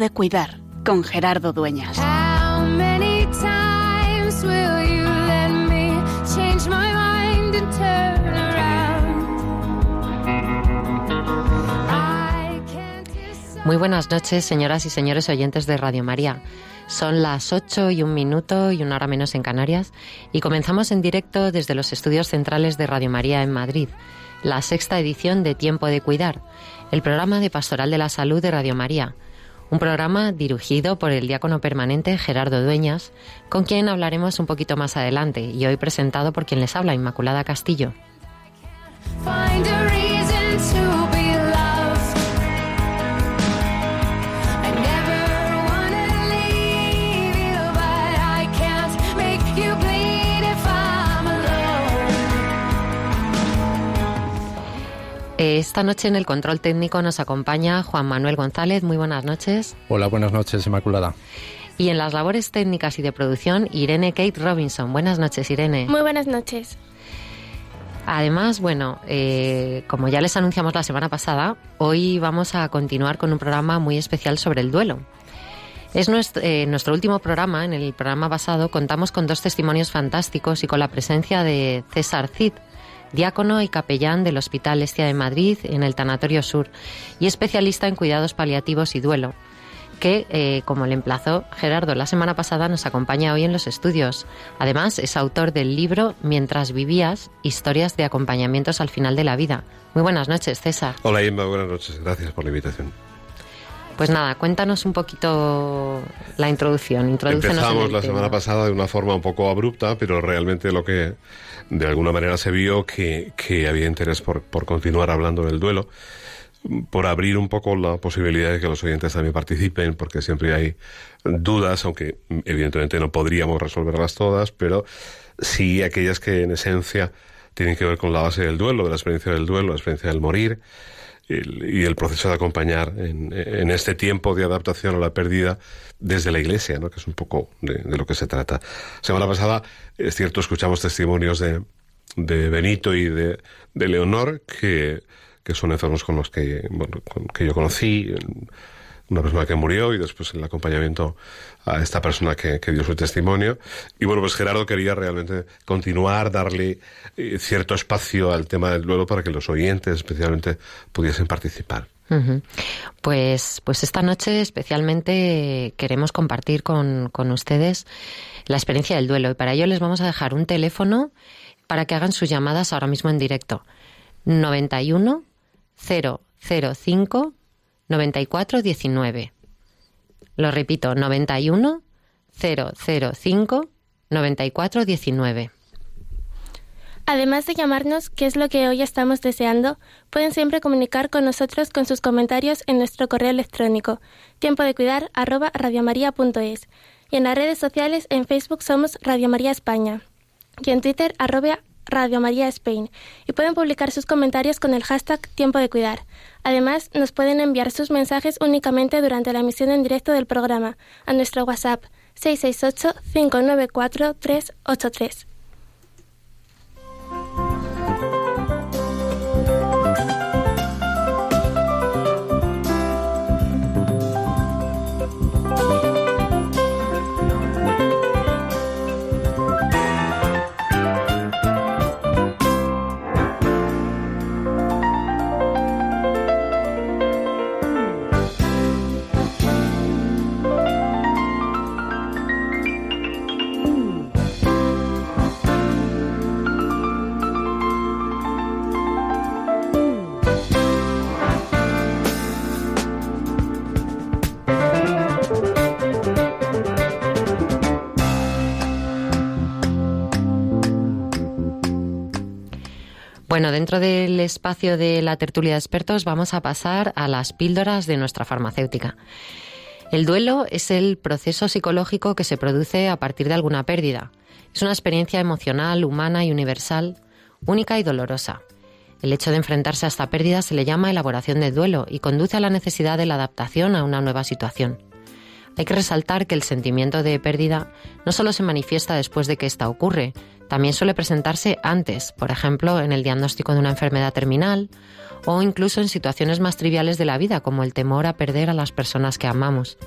de cuidar con Gerardo Dueñas. Muy buenas noches, señoras y señores oyentes de Radio María. Son las 8 y un minuto y una hora menos en Canarias y comenzamos en directo desde los estudios centrales de Radio María en Madrid, la sexta edición de Tiempo de Cuidar, el programa de Pastoral de la Salud de Radio María. Un programa dirigido por el diácono permanente Gerardo Dueñas, con quien hablaremos un poquito más adelante y hoy presentado por quien les habla, Inmaculada Castillo. Esta noche en el control técnico nos acompaña Juan Manuel González. Muy buenas noches. Hola, buenas noches, Inmaculada. Y en las labores técnicas y de producción, Irene Kate Robinson. Buenas noches, Irene. Muy buenas noches. Además, bueno, eh, como ya les anunciamos la semana pasada, hoy vamos a continuar con un programa muy especial sobre el duelo. Es nuestro, eh, nuestro último programa. En el programa pasado contamos con dos testimonios fantásticos y con la presencia de César Cid, diácono y capellán del Hospital Estia de Madrid en el Tanatorio Sur y especialista en cuidados paliativos y duelo, que, eh, como le emplazó Gerardo la semana pasada, nos acompaña hoy en los estudios. Además, es autor del libro Mientras vivías, historias de acompañamientos al final de la vida. Muy buenas noches, César. Hola Inma, buenas noches. Gracias por la invitación. Pues nada, cuéntanos un poquito la introducción. En Empezamos la tema. semana pasada de una forma un poco abrupta, pero realmente lo que de alguna manera se vio que, que había interés por, por continuar hablando del duelo, por abrir un poco la posibilidad de que los oyentes también participen, porque siempre hay dudas, aunque evidentemente no podríamos resolverlas todas, pero sí aquellas que en esencia tienen que ver con la base del duelo, de la experiencia del duelo, la experiencia del morir, y el proceso de acompañar en, este tiempo de adaptación a la pérdida desde la iglesia, ¿no? que es un poco de, lo que se trata. Semana pasada, es cierto, escuchamos testimonios de, Benito y de, de Leonor, que, son enfermos con los que yo conocí, una persona que murió y después el acompañamiento a esta persona que, que dio su testimonio. Y bueno, pues Gerardo quería realmente continuar, darle eh, cierto espacio al tema del duelo para que los oyentes especialmente pudiesen participar. Pues, pues esta noche especialmente queremos compartir con, con ustedes la experiencia del duelo y para ello les vamos a dejar un teléfono para que hagan sus llamadas ahora mismo en directo. 91 005 94 19. Lo repito, 91 005 94 19. Además de llamarnos, que es lo que hoy estamos deseando, pueden siempre comunicar con nosotros con sus comentarios en nuestro correo electrónico, tiempo de cuidar arroba. Y en las redes sociales, en Facebook somos Radio María España. Y en Twitter, arroba Radio María Spain. Y pueden publicar sus comentarios con el hashtag tiempo de cuidar. Además, nos pueden enviar sus mensajes únicamente durante la emisión en directo del programa a nuestro WhatsApp 668-594-383. Bueno, dentro del espacio de la tertulia de expertos vamos a pasar a las píldoras de nuestra farmacéutica. El duelo es el proceso psicológico que se produce a partir de alguna pérdida. Es una experiencia emocional, humana y universal, única y dolorosa. El hecho de enfrentarse a esta pérdida se le llama elaboración del duelo y conduce a la necesidad de la adaptación a una nueva situación. Hay que resaltar que el sentimiento de pérdida no solo se manifiesta después de que ésta ocurre, también suele presentarse antes, por ejemplo, en el diagnóstico de una enfermedad terminal o incluso en situaciones más triviales de la vida, como el temor a perder a las personas que amamos.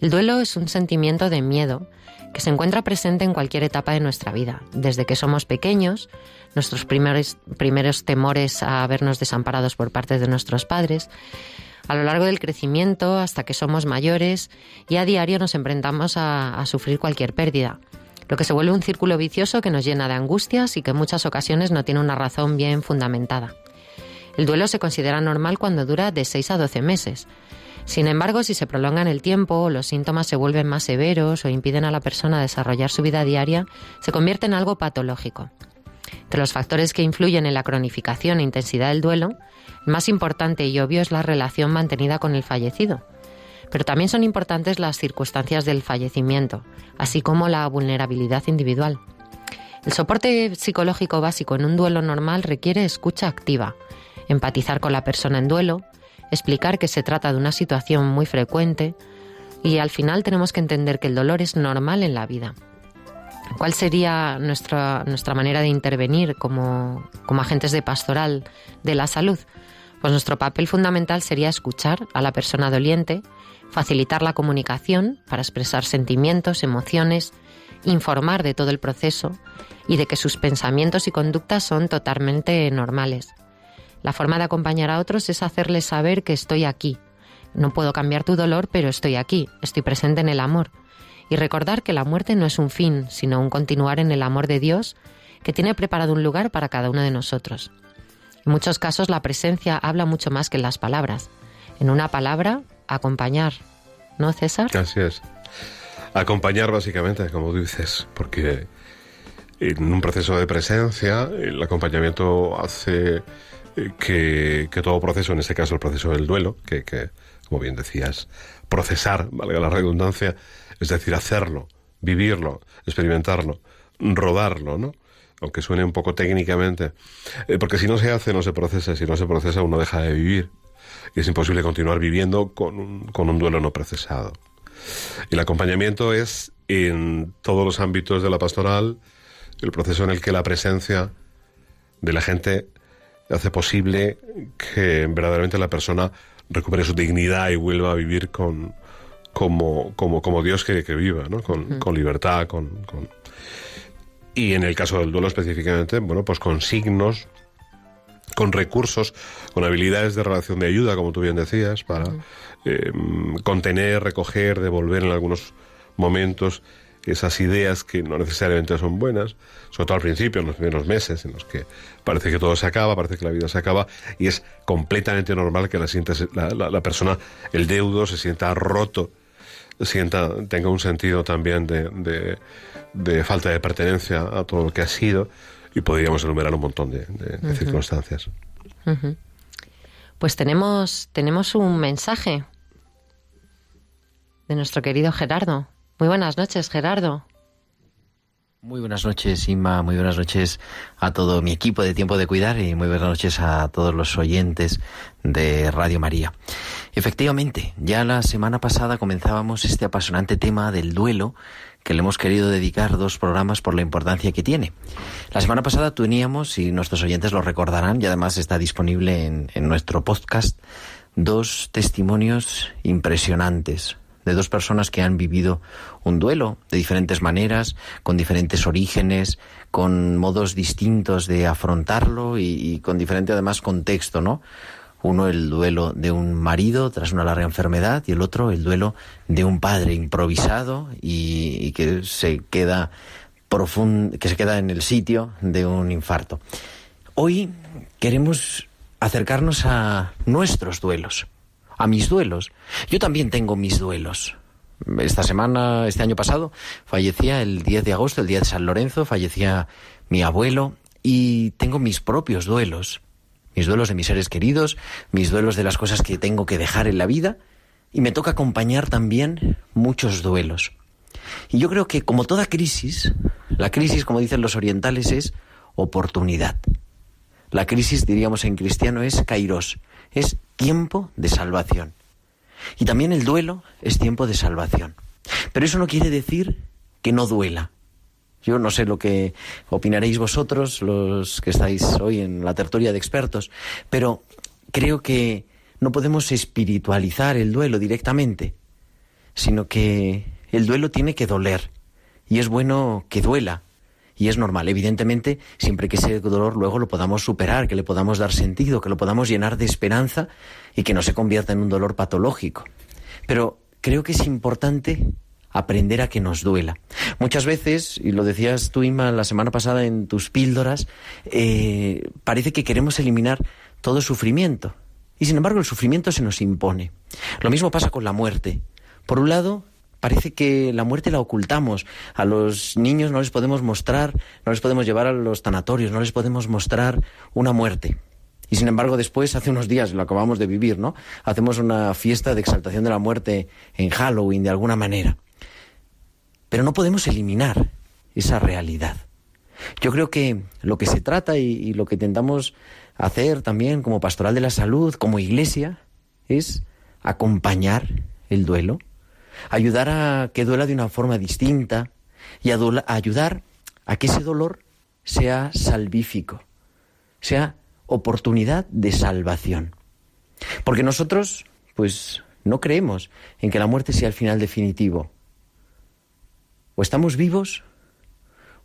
El duelo es un sentimiento de miedo que se encuentra presente en cualquier etapa de nuestra vida, desde que somos pequeños, nuestros primeros, temores a vernos desamparados por parte de nuestros padres, a lo largo del crecimiento hasta que somos mayores y a diario nos enfrentamos a sufrir cualquier pérdida, lo que se vuelve un círculo vicioso que nos llena de angustias y que en muchas ocasiones no tiene una razón bien fundamentada. El duelo se considera normal cuando dura de 6 a 12 meses. Sin embargo, si se prolonga en el tiempo los síntomas se vuelven más severos o impiden a la persona desarrollar su vida diaria, se convierte en algo patológico. Entre los factores que influyen en la cronificación e intensidad del duelo, el más importante y obvio es la relación mantenida con el fallecido. Pero también son importantes las circunstancias del fallecimiento, así como la vulnerabilidad individual. El soporte psicológico básico en un duelo normal requiere escucha activa, empatizar con la persona en duelo, explicar que se trata de una situación muy frecuente y al final tenemos que entender que el dolor es normal en la vida. ¿Cuál sería nuestra, nuestra manera de intervenir como, como agentes de pastoral de la salud? Pues nuestro papel fundamental sería escuchar a la persona doliente, facilitar la comunicación para expresar sentimientos, emociones, informar de todo el proceso y de que sus pensamientos y conductas son totalmente normales. La forma de acompañar a otros es hacerles saber que estoy aquí. No puedo cambiar tu dolor, pero estoy aquí, estoy presente en el amor. Y recordar que la muerte no es un fin, sino un continuar en el amor de Dios, que tiene preparado un lugar para cada uno de nosotros. En muchos casos la presencia habla mucho más que las palabras. En una palabra, acompañar. ¿No, César? Así es. Acompañar básicamente, como dices, porque en un proceso de presencia el acompañamiento hace que, todo proceso, en este caso el proceso del duelo, que, como bien decías, procesar, valga la redundancia, es decir, hacerlo, vivirlo, experimentarlo, rodarlo, ¿no? Aunque suene un poco técnicamente, eh, porque si no se hace, no se procesa, si no se procesa, uno deja de vivir. Y es imposible continuar viviendo con un, con un duelo no procesado. El acompañamiento es, en todos los ámbitos de la pastoral, el proceso en el que la presencia de la gente hace posible que verdaderamente la persona recupere su dignidad y vuelva a vivir con como, como, como Dios quiere que viva, ¿no? con, con libertad, con, con, Y en el caso del duelo específicamente, bueno, pues con signos, con recursos, con habilidades de relación de ayuda, como tú bien decías, para eh, contener, recoger, devolver en algunos momentos esas ideas que no necesariamente son buenas, sobre todo al principio, en los primeros meses, en los que parece que todo se acaba, parece que la vida se acaba, y es completamente normal que la, la, la, persona, el deudo, se sienta roto, sienta, tenga un sentido también de, de, falta de pertenencia a todo lo que ha sido, y podríamos enumerar un montón de, circunstancias. Pues tenemos, tenemos un mensaje de nuestro querido Gerardo. Muy buenas noches, Gerardo. Muy buenas noches, Inma. Muy buenas noches a todo mi equipo de Tiempo de Cuidar y muy buenas noches a todos los oyentes de Radio María. Efectivamente, ya la semana pasada comenzábamos este apasionante tema del duelo que le hemos querido dedicar dos programas por la importancia que tiene. La semana pasada teníamos, y nuestros oyentes lo recordarán, y además está disponible en, en nuestro podcast, dos testimonios impresionantes, de dos personas que han vivido un duelo de diferentes maneras, con diferentes orígenes, con modos distintos de afrontarlo y, con diferente además contexto, ¿no? Uno el duelo de un marido tras una larga enfermedad y el otro el duelo de un padre improvisado y, que se queda que se queda en el sitio de un infarto. Hoy queremos acercarnos a nuestros duelos a mis duelos. Yo también tengo mis duelos. Esta semana, este año pasado, fallecía el 10 de agosto, el día de San Lorenzo, fallecía mi abuelo y tengo mis propios duelos. Mis duelos de mis seres queridos, mis duelos de las cosas que tengo que dejar en la vida y me toca acompañar también muchos duelos. Y yo creo que como toda crisis, la crisis, como dicen los orientales, es oportunidad. La crisis, diríamos en cristiano, es kairos, es tiempo de salvación. Y también el duelo es tiempo de salvación. Pero eso no quiere decir que no duela. Yo no sé lo que opinaréis vosotros, los que estáis hoy en la tertulia de expertos, pero creo que no podemos espiritualizar el duelo directamente, sino que el duelo tiene que doler. Y es bueno que duela. Y es normal, evidentemente, siempre que ese dolor luego lo podamos superar, que le podamos dar sentido, que lo podamos llenar de esperanza y que no se convierta en un dolor patológico. Pero creo que es importante aprender a que nos duela. Muchas veces, y lo decías tú, Ima, la semana pasada en tus píldoras, eh, parece que queremos eliminar todo sufrimiento. Y sin embargo el sufrimiento se nos impone. Lo mismo pasa con la muerte. Por un lado, parece que la muerte la ocultamos. A los niños no les podemos mostrar, no les podemos llevar a los tanatorios, no les podemos mostrar una muerte. Y sin embargo, después, hace unos días, lo acabamos de vivir, ¿no? Hacemos una fiesta de exaltación de la muerte en Halloween, de alguna manera. Pero no podemos eliminar esa realidad. Yo creo que lo que se trata y, lo que intentamos hacer también como pastoral de la salud, como iglesia, es acompañar el duelo, ayudar a que duela de una forma distinta y ayudar a que ese dolor sea salvífico, sea oportunidad de salvación. Porque nosotros, pues, no creemos en que la muerte sea el final definitivo. O estamos vivos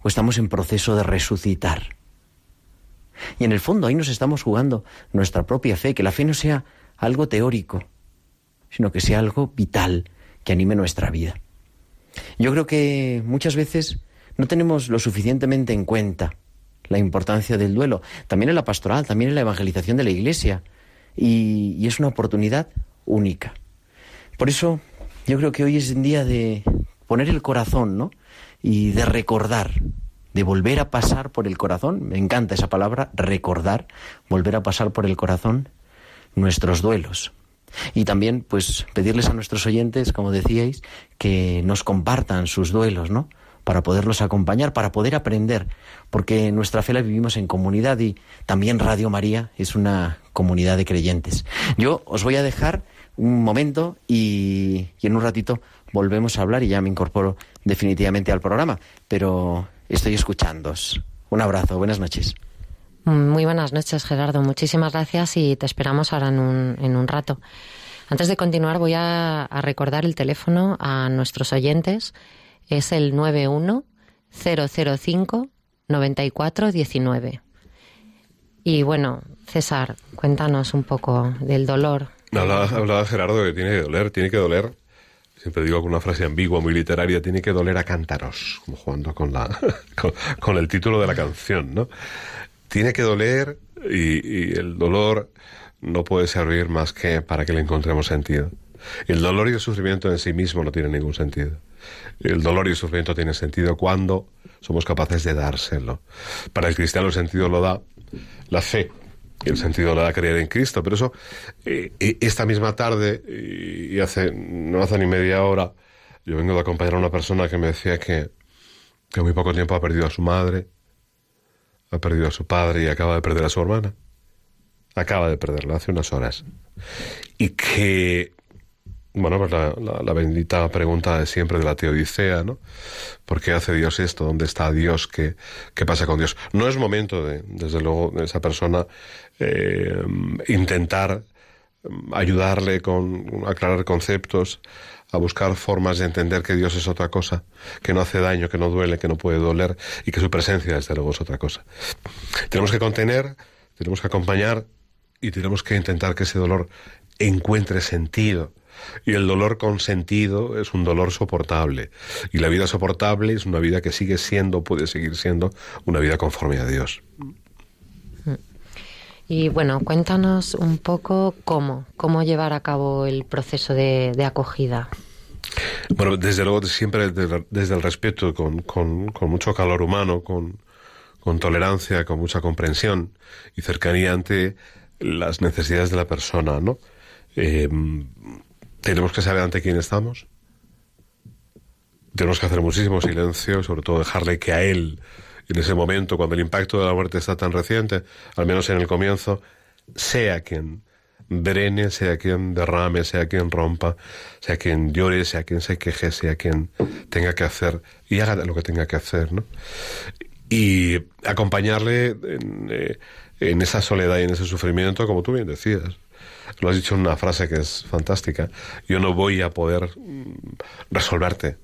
o estamos en proceso de resucitar. Y en el fondo ahí nos estamos jugando nuestra propia fe, que la fe no sea algo teórico, sino que sea algo vital, que anime nuestra vida. Yo creo que muchas veces no tenemos lo suficientemente en cuenta la importancia del duelo, también en la pastoral, también en la evangelización de la Iglesia, y, es una oportunidad única. Por eso yo creo que hoy es un día de, poner el corazón, ¿no? Y de recordar, de volver a pasar por el corazón, me encanta esa palabra, recordar, volver a pasar por el corazón nuestros duelos. Y también, pues, pedirles a nuestros oyentes, como decíais, que nos compartan sus duelos, ¿no? Para poderlos acompañar, para poder aprender, porque nuestra fe la vivimos en comunidad y también Radio María es una comunidad de creyentes. Yo os voy a dejar un momento y, y en un ratito volvemos a hablar y ya me incorporo definitivamente al programa, pero estoy escuchándos. Un abrazo, buenas noches. Muy buenas noches, Gerardo. Muchísimas gracias y te esperamos ahora en un, en un rato. Antes de continuar, voy a, a recordar el teléfono a nuestros oyentes. Es el 91 005 9419. Y bueno, César, cuéntanos un poco del dolor. Hablaba, hablaba Gerardo que tiene que doler, tiene que doler siempre digo con una frase ambigua, muy literaria, tiene que doler a cántaros, como jugando con, la, con, el título de la canción, ¿no? Tiene que doler y, el dolor no puede servir más que para que le encontremos sentido. El dolor y el sufrimiento en sí mismo no tienen ningún sentido. El dolor y el sufrimiento tienen sentido cuando somos capaces de dárselo. Para el cristiano el sentido lo da la fe, el sentido de la creer en Cristo. Pero eso, eh, eh, esta misma tarde, y hace, no hace ni media hora, yo vengo de acompañar a una persona que me decía que, que muy poco tiempo ha perdido a su madre, ha perdido a su padre y acaba de perder a su hermana. Acaba de perderla hace unas horas. Y que bueno, pues la, bendita pregunta de siempre de la teodicea, ¿no? ¿Por qué hace Dios esto? ¿Dónde está Dios? ¿Qué, qué pasa con Dios? No es momento de, desde luego, de esa persona eh, intentar mm, ayudarle con aclarar conceptos, a buscar formas de entender que Dios es otra cosa, que no hace daño, que no duele, que no puede doler y que su presencia, desde luego, es otra cosa. Tenemos que contener, tenemos que acompañar y tenemos que intentar que ese dolor encuentre sentido y el dolor con sentido es un dolor soportable. Y la vida soportable es una vida que sigue siendo, puede seguir siendo, una vida conforme a Dios. Y bueno, cuéntanos un poco cómo, cómo llevar a cabo el proceso de, acogida. Bueno, desde luego, siempre desde, el respeto, con, con, con, mucho calor humano, con, con tolerancia, con mucha comprensión y cercanía ante las necesidades de la persona, ¿no? Eh, tenemos que saber ante quién estamos. Tenemos que hacer muchísimo silencio, sobre todo dejarle que a él, en ese momento, cuando el impacto de la muerte está tan reciente, al menos en el comienzo, sea quien drene, sea quien derrame, sea quien rompa, sea quien llore, sea quien se queje, sea quien tenga que hacer y haga lo que tenga que hacer, ¿no? Y acompañarle en, eh, en esa soledad y en ese sufrimiento, como tú bien decías. Lo has dicho en una frase que es fantástica. Yo no voy a poder mm, resolverte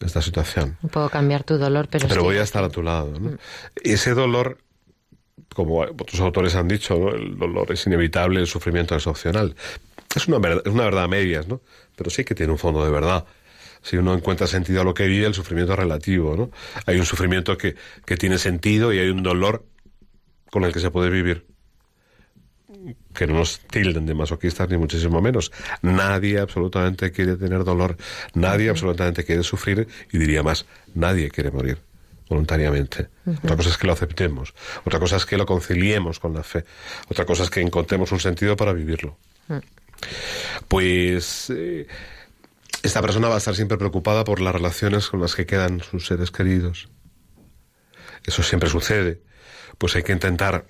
esta situación. No puedo cambiar tu dolor, pero... Pero sí. voy a estar a tu lado. ¿no? Ese dolor, como otros autores han dicho, ¿no? el dolor es inevitable, el sufrimiento es opcional. Es una, verdad, es una verdad a medias, ¿no? Pero sí que tiene un fondo de verdad. Si uno encuentra sentido a lo que vive, el sufrimiento es relativo, ¿no? Hay un sufrimiento que, que tiene sentido y hay un dolor con el que se puede vivir. Que no nos tilden de masoquistas ni muchísimo menos. Nadie absolutamente quiere tener dolor, nadie absolutamente quiere sufrir y diría más, nadie quiere morir voluntariamente. Otra cosa es que lo aceptemos, otra cosa es que lo conciliemos con la fe, otra cosa es que encontremos un sentido para vivirlo. Pues eh, esta persona va a estar siempre preocupada por las relaciones con las que quedan sus seres queridos. Eso siempre sucede. Pues hay que intentar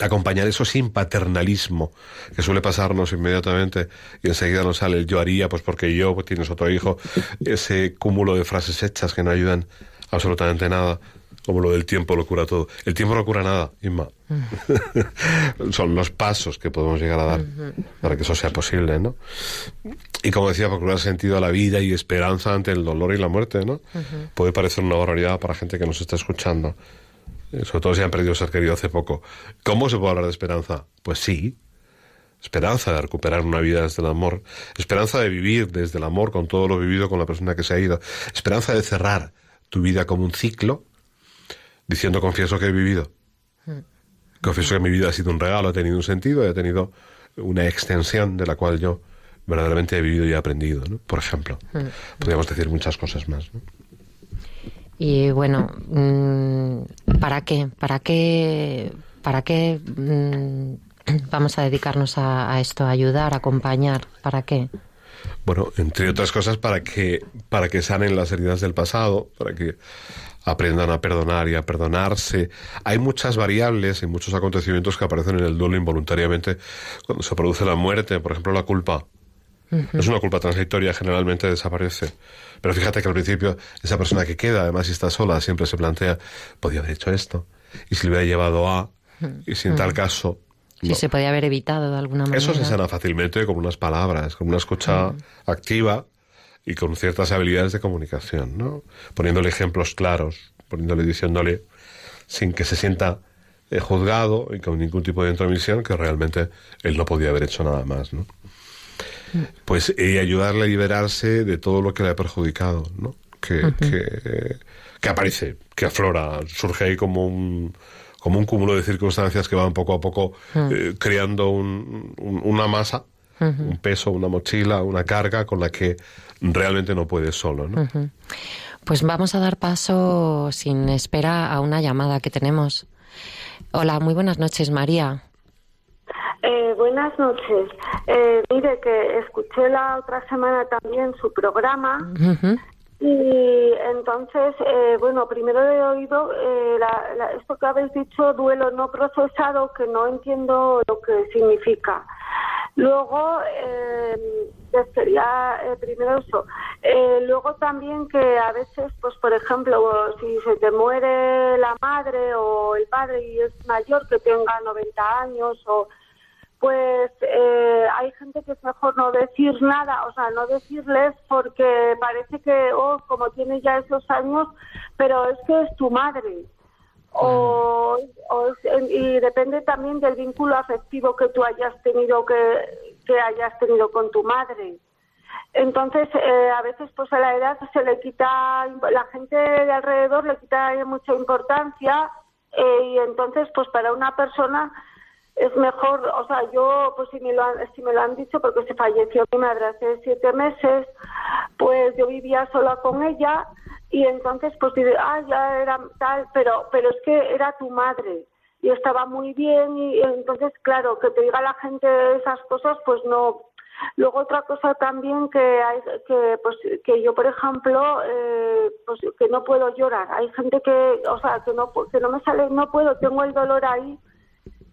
acompañar eso sin paternalismo, que suele pasarnos inmediatamente y enseguida nos sale el yo haría, pues porque yo, pues tienes otro hijo, ese cúmulo de frases hechas que no ayudan absolutamente nada, como lo del tiempo lo cura todo. El tiempo no cura nada, Inma. Son los pasos que podemos llegar a dar para que eso sea posible, ¿no? Y como decía, procurar sentido a la vida y esperanza ante el dolor y la muerte, ¿no? Puede parecer una barbaridad para gente que nos está escuchando sobre todo si han perdido ser querido hace poco. ¿Cómo se puede hablar de esperanza? Pues sí. Esperanza de recuperar una vida desde el amor. Esperanza de vivir desde el amor con todo lo vivido con la persona que se ha ido. Esperanza de cerrar tu vida como un ciclo diciendo confieso que he vivido. Confieso que mi vida ha sido un regalo, ha tenido un sentido, ha tenido una extensión de la cual yo verdaderamente he vivido y he aprendido, ¿no? Por ejemplo. Podríamos decir muchas cosas más. ¿no? Y bueno, mm, ¿para qué? ¿Para qué? ¿Para qué mm, vamos a dedicarnos a, a, esto? ¿A ayudar, a acompañar? ¿Para qué? Bueno, entre otras cosas, para que, para que sanen las heridas del pasado, para que aprendan a perdonar y a perdonarse. Hay muchas variables y muchos acontecimientos que aparecen en el duelo involuntariamente cuando se produce la muerte, por ejemplo, la culpa. Uh -huh. Es una culpa transitoria, generalmente desaparece. Pero fíjate que al principio esa persona que queda, además si está sola, siempre se plantea, podía haber hecho esto. Y si le hubiera llevado a, y si en -huh. tal caso... Si no. se podía haber evitado de alguna manera. Eso se sana fácilmente con unas palabras, con una escucha uh -huh. activa y con ciertas habilidades de comunicación, ¿no? Poniéndole ejemplos claros, poniéndole, diciéndole, sin que se sienta eh, juzgado y con ningún tipo de intromisión, que realmente él no podía haber hecho nada más, ¿no? Pues y ayudarle a liberarse de todo lo que le ha perjudicado, ¿no? Que, uh -huh. que, que, aparece, que aflora, surge ahí como un como un cúmulo de circunstancias que van poco a poco uh -huh. eh, creando un, un, una masa, uh -huh. un peso, una mochila, una carga con la que realmente no puede solo, ¿no? Pues vamos a dar paso sin espera a una llamada que tenemos. Hola, muy buenas noches, María. Eh, buenas noches. Eh, mire que escuché la otra semana también su programa uh -huh. y entonces, eh, bueno, primero he oído la, la, esto que habéis dicho, duelo no procesado, que no entiendo lo que significa. Luego, sería primero eso. luego también que a veces, pues por ejemplo, si se te muere la madre o el padre y es mayor que tenga 90 años o pues eh, hay gente que es mejor no decir nada, o sea, no decirles porque parece que, oh, como tiene ya esos años, pero es que es tu madre. O, o y depende también del vínculo afectivo que tú hayas tenido que, que hayas tenido con tu madre. Entonces, eh, a veces pues a la edad se le quita, la gente de alrededor le quita mucha importancia eh, y entonces pues para una persona es mejor, o sea, yo, pues si me, lo han, si me lo han dicho, porque se falleció mi madre hace siete meses, pues yo vivía sola con ella y entonces pues ah, ya era tal, pero, pero es que era tu madre y estaba muy bien y, y entonces, claro, que te diga la gente esas cosas, pues no, Luego otra cosa también que hay, que pues que yo por ejemplo eh, pues que no puedo llorar. Hay gente que o sea que no que no me sale no puedo tengo el dolor ahí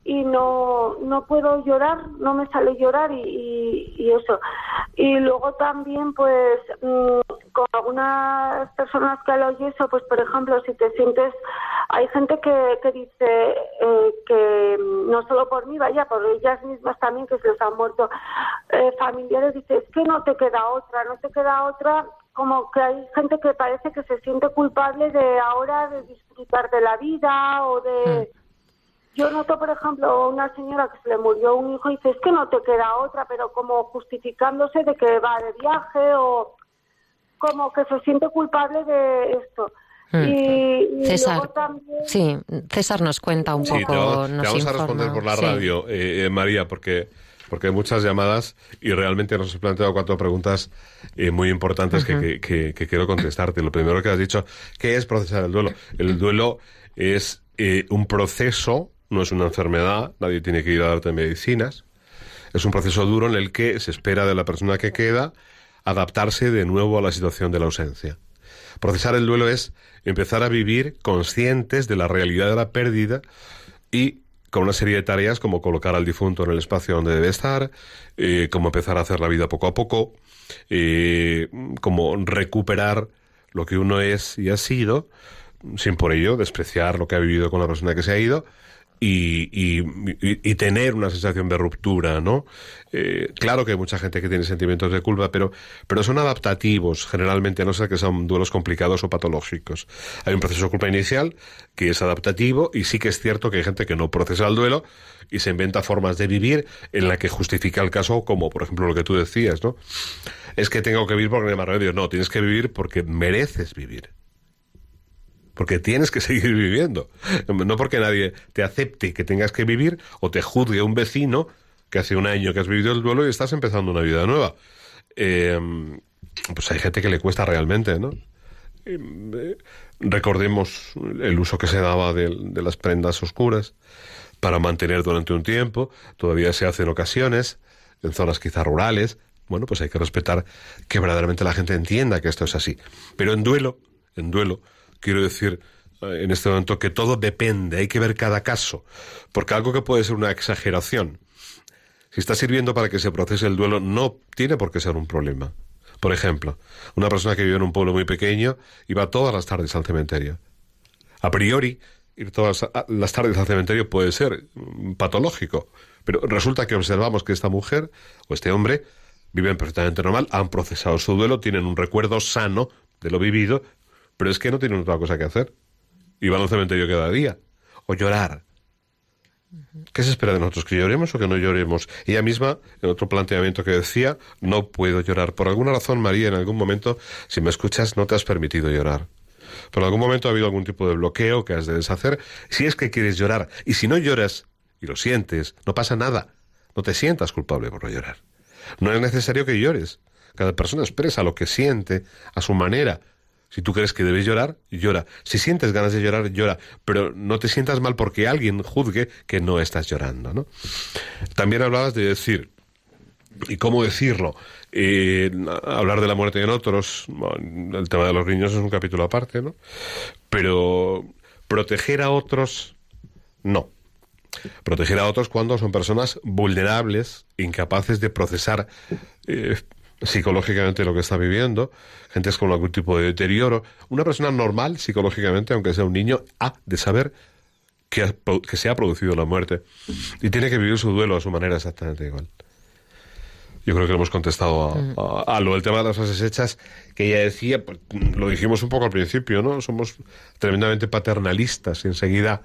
y no no puedo llorar no me sale llorar y, y, eso y luego también pues mm, con algunas personas que lo eso pues por ejemplo si te sientes hay gente que, que dice eh, que no solo por mí vaya por ellas mismas también que se les han muerto eh, familiares dice es que no te queda otra no te queda otra como que hay gente que parece que se siente culpable de ahora de disfrutar de la vida o de Mm. Yo noto, por ejemplo, una señora que se le murió un hijo y dice, es que no te queda otra, pero como justificándose de que va de viaje o como que se siente culpable de esto. Mm. Y, y César, luego también... sí, César nos cuenta un Sí, te poco, vamos, te nos vamos a responder por la Sí. radio, eh, eh, María, porque, porque hay muchas llamadas y realmente nos has planteado cuatro preguntas eh, muy importantes que- que, que- que quiero contestarte. Lo primero que has dicho, ¿qué es procesar el duelo? El duelo es eh, un proceso, no es una enfermedad, nadie tiene que ir a darte medicinas. Es un proceso duro en el que se espera de la persona que queda adaptarse de nuevo a la situación de la ausencia. Procesar el duelo es empezar a vivir conscientes de la realidad de la pérdida y con una serie de tareas como colocar al difunto en el espacio donde debe estar, eh, como empezar a hacer la vida poco a poco, eh, como recuperar lo que uno es y ha sido, sin por ello despreciar lo que ha vivido con la persona que se ha ido y, y- tener una sensación de ruptura, ¿no? Eh, claro que hay mucha gente que tiene sentimientos de culpa, pero, pero son adaptativos generalmente, a no ser que sean duelos complicados o patológicos. Hay un proceso de culpa inicial que es adaptativo y sí que es cierto que hay gente que no procesa el duelo y se inventa formas de vivir en la que justifica el caso, como por ejemplo lo que tú decías, ¿no? Es que tengo que vivir porque más remedio. No, tienes que vivir porque mereces vivir porque tienes que seguir viviendo. No porque nadie te acepte que tengas que vivir o te juzgue un vecino que hace un año que has vivido el duelo y estás empezando una vida nueva. Eh, pues hay gente que le cuesta realmente, ¿no? Eh, recordemos el uso que se daba de, de las prendas oscuras para mantener durante un tiempo. Todavía se hace en ocasiones, en zonas quizá rurales. Bueno, pues hay que respetar que verdaderamente la gente entienda que esto es así. Pero en duelo, en duelo, quiero decir en este momento que todo depende, hay que ver cada caso, porque algo que puede ser una exageración, si está sirviendo para que se procese el duelo, no tiene por qué ser un problema. Por ejemplo, una persona que vive en un pueblo muy pequeño y va todas las tardes al cementerio. A priori, ir todas las tardes al cementerio puede ser mm, patológico, pero resulta que observamos que esta mujer o este hombre viven perfectamente normal, han procesado su duelo, tienen un recuerdo sano de lo vivido, pero es que no tienen otra cosa que hacer. Y van al cementerio cada día. O llorar. ¿Qué se espera de nosotros? ¿Que lloremos o que no lloremos? Ella misma, en otro planteamiento que decía, no puedo llorar. Por alguna razón, María, en algún momento, si me escuchas, no te has permitido llorar. Por algún momento ha habido algún tipo de bloqueo que has de deshacer. Si es que quieres llorar, y si no lloras y lo sientes, no pasa nada. No te sientas culpable por no llorar. No es necesario que llores. Cada persona expresa lo que siente a su manera. Si tú crees que debes llorar, llora. Si sientes ganas de llorar, llora. Pero no te sientas mal porque alguien juzgue que no estás llorando, ¿no? También hablabas de decir, ¿y cómo decirlo? Eh, hablar de la muerte en otros, el tema de los niños es un capítulo aparte, ¿no? Pero proteger a otros, no. Proteger a otros cuando son personas vulnerables, incapaces de procesar eh, psicológicamente lo que está viviendo, gente con algún tipo de deterioro. Una persona normal psicológicamente, aunque sea un niño, ha de saber que, ha- que se ha producido la muerte y tiene que vivir su duelo a su manera exactamente igual. Yo creo que hemos contestado a, a- a lo del tema de las frases hechas que ella decía, pues, lo dijimos un poco al principio, ¿no? Somos tremendamente paternalistas y enseguida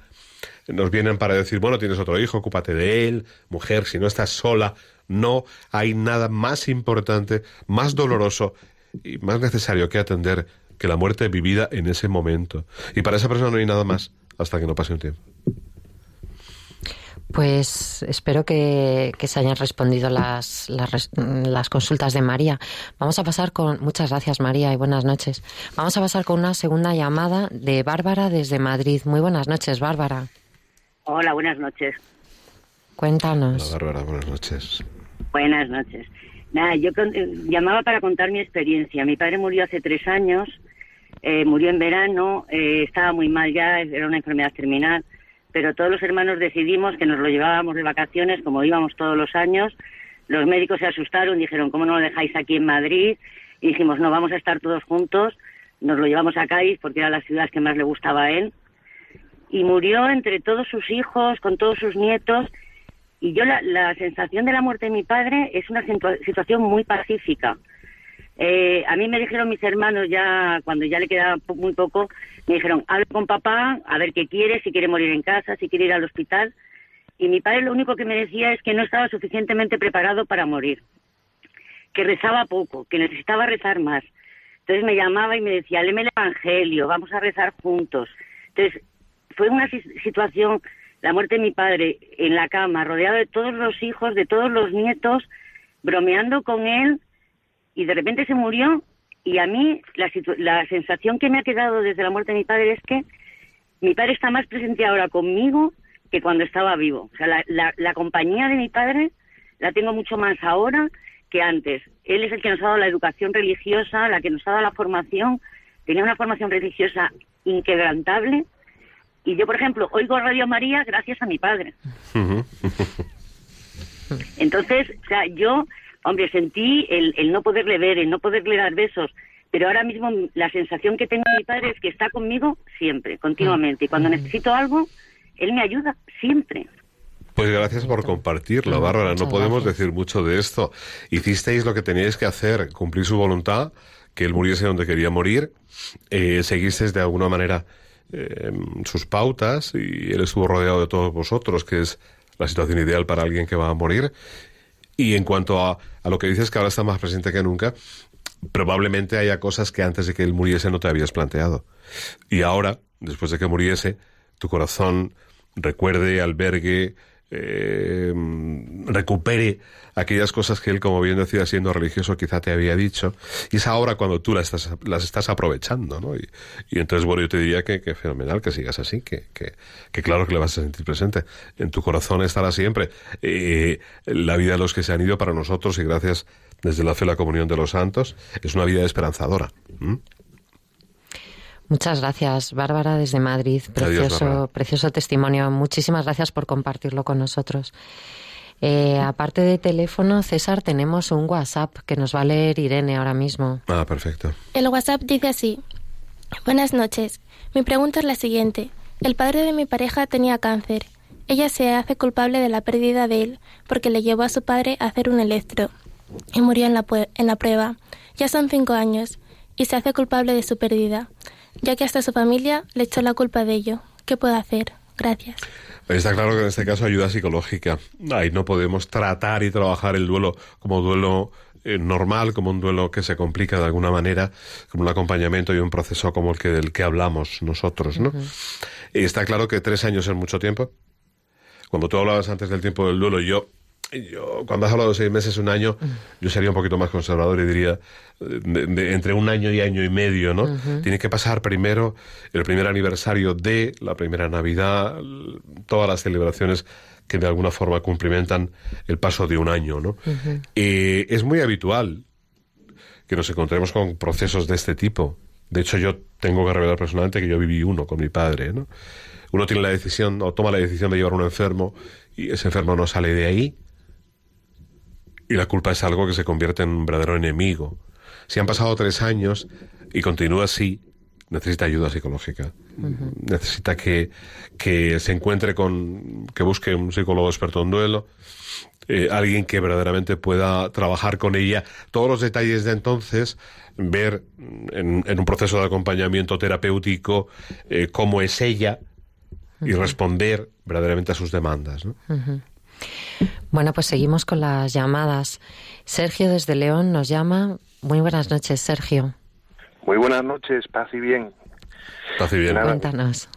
nos vienen para decir, bueno, tienes otro hijo, ocúpate de él, mujer, si no estás sola. No hay nada más importante, más doloroso y más necesario que atender que la muerte vivida en ese momento. Y para esa persona no hay nada más hasta que no pase un tiempo. Pues espero que, que se hayan respondido las, las, las consultas de María. Vamos a pasar con. Muchas gracias, María, y buenas noches. Vamos a pasar con una segunda llamada de Bárbara desde Madrid. Muy buenas noches, Bárbara. Hola, buenas noches. Cuéntanos. Hola, Bárbara, buenas noches. Buenas noches. Nada, yo con- eh, llamaba para contar mi experiencia. Mi padre murió hace tres años, eh, murió en verano, eh, estaba muy mal ya, era una enfermedad terminal, pero todos los hermanos decidimos que nos lo llevábamos de vacaciones, como íbamos todos los años. Los médicos se asustaron, dijeron, ¿cómo no lo dejáis aquí en Madrid? Y dijimos, no, vamos a estar todos juntos. Nos lo llevamos a Cádiz porque era la ciudad que más le gustaba a él. Y murió entre todos sus hijos, con todos sus nietos. Y yo la, la sensación de la muerte de mi padre es una situa- situación muy pacífica. Eh, a mí me dijeron mis hermanos ya, cuando ya le quedaba muy poco, me dijeron, habla con papá, a ver qué quiere, si quiere morir en casa, si quiere ir al hospital. Y mi padre lo único que me decía es que no estaba suficientemente preparado para morir, que rezaba poco, que necesitaba rezar más. Entonces me llamaba y me decía, léeme el Evangelio, vamos a rezar juntos. Entonces fue una si- situación, la muerte de mi padre en la cama, rodeado de todos los hijos, de todos los nietos, bromeando con él, y de repente se murió. Y a mí la, sensación que me ha quedado desde la muerte de mi padre es que mi padre está más presente ahora conmigo que cuando estaba vivo. O sea, la, la compañía de mi padre la tengo mucho más ahora que antes. Él es el que nos ha dado la educación religiosa, la que nos ha dado la formación. Tenía una formación religiosa inquebrantable. Y yo, por ejemplo, oigo Radio María gracias a mi padre. Entonces, o sea, yo, hombre, sentí el, el no poderle ver, el no poderle dar besos, pero ahora mismo la sensación que tengo de mi padre es que está conmigo siempre, continuamente. Y cuando necesito algo, él me ayuda siempre. Pues gracias por compartirlo, Bárbara. No podemos decir mucho de esto. Hicisteis lo que teníais que hacer, cumplir su voluntad, que él muriese donde quería morir, eh, seguisteis de alguna manera eh, sus pautas y él estuvo rodeado de todos vosotros, que es la situación ideal para alguien que va a morir. Y en cuanto a, a lo que dices que ahora está más presente que nunca, probablemente haya cosas que antes de que él muriese no te habías planteado. Y ahora, después de que muriese, tu corazón recuerde, albergue, eh, recupere aquellas cosas que él, como bien decía, siendo religioso, quizá te había dicho. Y es ahora cuando tú las estás, las estás aprovechando, ¿no? Y, entonces, bueno, yo te diría que, que fenomenal que sigas así, que, que, claro que le vas a sentir presente. En tu corazón estará siempre. Eh, la vida de los que se han ido para nosotros, y gracias desde la fe la comunión de los santos, es una vida esperanzadora. Muchas gracias, Bárbara, desde Madrid. Precioso, precioso testimonio. Muchísimas gracias por compartirlo con nosotros. Eh, aparte de teléfono, César, tenemos un WhatsApp que nos va a leer Irene ahora mismo. Ah, perfecto. El WhatsApp dice así. Buenas noches. Mi pregunta es la siguiente. El padre de mi pareja tenía cáncer. Ella se hace culpable de la pérdida de él porque le llevó a su padre a hacer un electro y murió en la, pue- en la prueba. Ya son cinco años y se hace culpable de su pérdida, ya que hasta su familia le echó la culpa de ello. ¿Qué puedo hacer? Gracias. Está claro que en este caso ayuda psicológica. Ahí no podemos tratar y trabajar el duelo como duelo eh, normal, como un duelo que se complica de alguna manera, como un acompañamiento y un proceso como el que del que hablamos nosotros, ¿no? Y está claro que tres años es mucho tiempo. Cuando tú hablabas antes del tiempo del duelo, yo, yo cuando has hablado de seis meses, un año, yo sería un poquito más conservador y diría de- de- entre un año y año y medio, ¿no? Tiene que pasar primero el primer aniversario de la primera Navidad, todas las celebraciones que de alguna forma cumplimentan el paso de un año, ¿no? Eh, es muy habitual que nos encontremos con procesos de este tipo. De hecho, yo tengo que revelar personalmente que yo viví uno con mi padre, ¿no? Uno tiene la decisión o toma la decisión de llevar a un enfermo y ese enfermo no sale de ahí y la culpa es algo que se convierte en un verdadero enemigo. Si han pasado tres años y continúa así, necesita ayuda psicológica. Necesita que, que se encuentre con, que busque un psicólogo experto en duelo, eh, alguien que verdaderamente pueda trabajar con ella todos los detalles de entonces, ver en, en un proceso de acompañamiento terapéutico eh, cómo es ella y responder verdaderamente a sus demandas. ¿no? Bueno, pues seguimos con las llamadas. Sergio desde León nos llama. Muy buenas noches, Sergio. Muy buenas noches, paz y bien. Hace bien. Nada. Cuéntanos.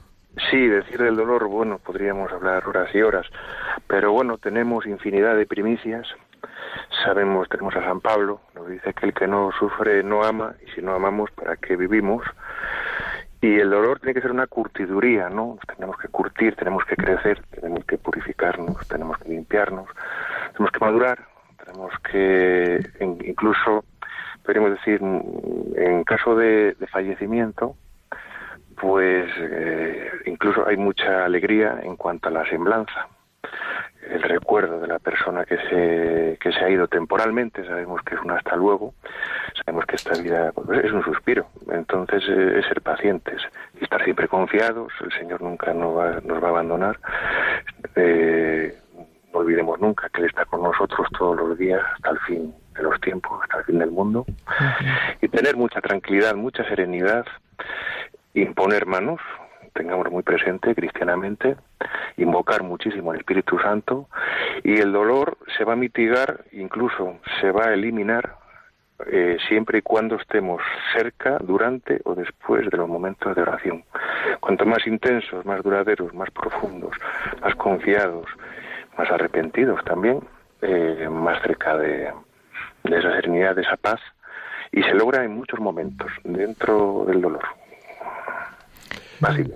Sí, decir del dolor, bueno, podríamos hablar horas y horas, pero bueno, tenemos infinidad de primicias. Sabemos, tenemos a San Pablo, nos dice que el que no sufre no ama, y si no amamos, ¿para qué vivimos? Y el dolor tiene que ser una curtiduría, ¿no? Nos tenemos que curtir, tenemos que crecer, tenemos que purificarnos, tenemos que limpiarnos, tenemos que madurar, tenemos que incluso, podríamos decir, en caso de, fallecimiento, pues eh, incluso hay mucha alegría en cuanto a la semblanza el recuerdo de la persona que se, que se ha ido temporalmente, sabemos que es un hasta luego, sabemos que esta vida pues, es un suspiro, entonces eh, es ser pacientes y estar siempre confiados, el Señor nunca nos va, nos va a abandonar, eh, no olvidemos nunca que Él está con nosotros todos los días hasta el fin de los tiempos, hasta el fin del mundo, y tener mucha tranquilidad, mucha serenidad, imponer manos, tengamos muy presente cristianamente, invocar muchísimo al Espíritu Santo. Y el dolor se va a mitigar, incluso se va a eliminar eh, siempre y cuando estemos cerca, durante o después de los momentos de oración. Cuanto más intensos, más duraderos, más profundos, más confiados, más arrepentidos también, eh, más cerca de, de esa serenidad, de esa paz, y se logra en muchos momentos dentro del dolor.